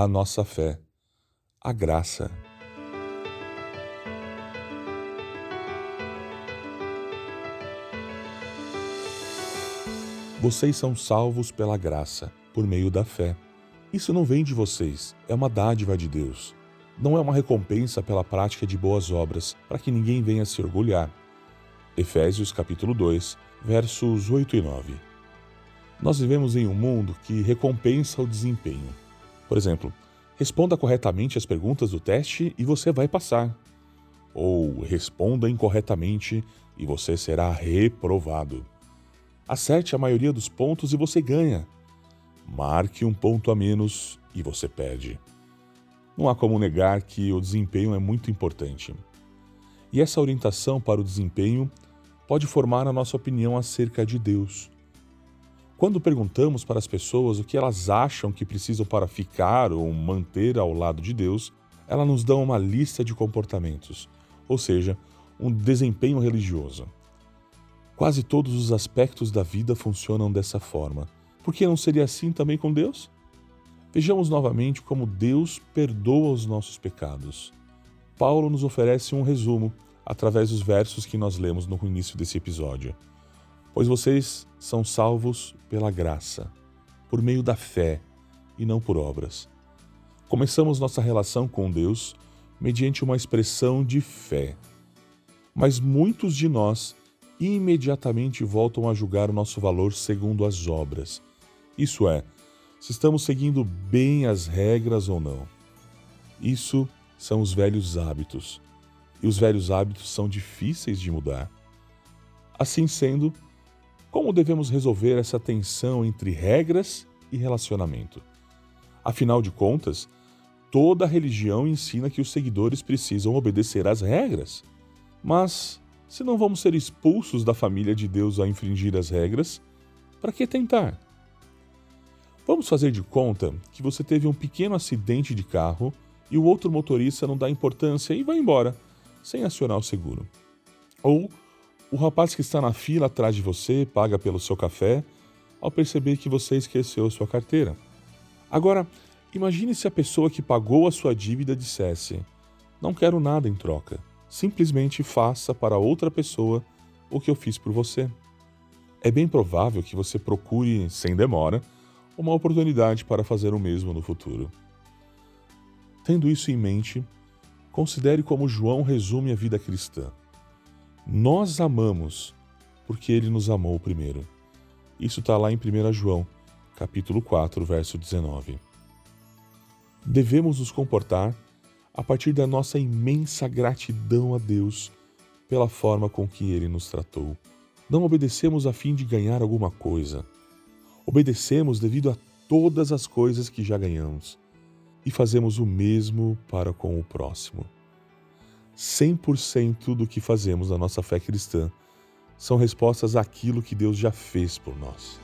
a nossa fé, a graça. Vocês são salvos pela graça, por meio da fé. Isso não vem de vocês, é uma dádiva de Deus. Não é uma recompensa pela prática de boas obras, para que ninguém venha se orgulhar. Efésios capítulo 2, versos 8 e 9. Nós vivemos em um mundo que recompensa o desempenho. Por exemplo, responda corretamente as perguntas do teste e você vai passar. Ou responda incorretamente e você será reprovado. Acerte a maioria dos pontos e você ganha. Marque um ponto a menos e você perde. Não há como negar que o desempenho é muito importante. E essa orientação para o desempenho pode formar a nossa opinião acerca de Deus. Quando perguntamos para as pessoas o que elas acham que precisam para ficar ou manter ao lado de Deus, elas nos dão uma lista de comportamentos, ou seja, um desempenho religioso. Quase todos os aspectos da vida funcionam dessa forma. Por que não seria assim também com Deus? Vejamos novamente como Deus perdoa os nossos pecados. Paulo nos oferece um resumo através dos versos que nós lemos no início desse episódio. Pois vocês são salvos pela graça, por meio da fé e não por obras. Começamos nossa relação com Deus mediante uma expressão de fé. Mas muitos de nós imediatamente voltam a julgar o nosso valor segundo as obras. Isso é, se estamos seguindo bem as regras ou não. Isso são os velhos hábitos. E os velhos hábitos são difíceis de mudar. Assim sendo, como devemos resolver essa tensão entre regras e relacionamento? Afinal de contas, toda religião ensina que os seguidores precisam obedecer às regras. Mas se não vamos ser expulsos da família de Deus ao infringir as regras, para que tentar? Vamos fazer de conta que você teve um pequeno acidente de carro e o outro motorista não dá importância e vai embora, sem acionar o seguro. Ou o rapaz que está na fila atrás de você paga pelo seu café ao perceber que você esqueceu sua carteira. Agora, imagine se a pessoa que pagou a sua dívida dissesse: Não quero nada em troca. Simplesmente faça para outra pessoa o que eu fiz por você. É bem provável que você procure, sem demora, uma oportunidade para fazer o mesmo no futuro. Tendo isso em mente, considere como João resume a vida cristã. Nós amamos porque ele nos amou primeiro. Isso está lá em 1 João, capítulo 4, verso 19. Devemos nos comportar a partir da nossa imensa gratidão a Deus pela forma com que Ele nos tratou. Não obedecemos a fim de ganhar alguma coisa. Obedecemos devido a todas as coisas que já ganhamos e fazemos o mesmo para com o próximo. 100% do que fazemos na nossa fé cristã são respostas àquilo que Deus já fez por nós.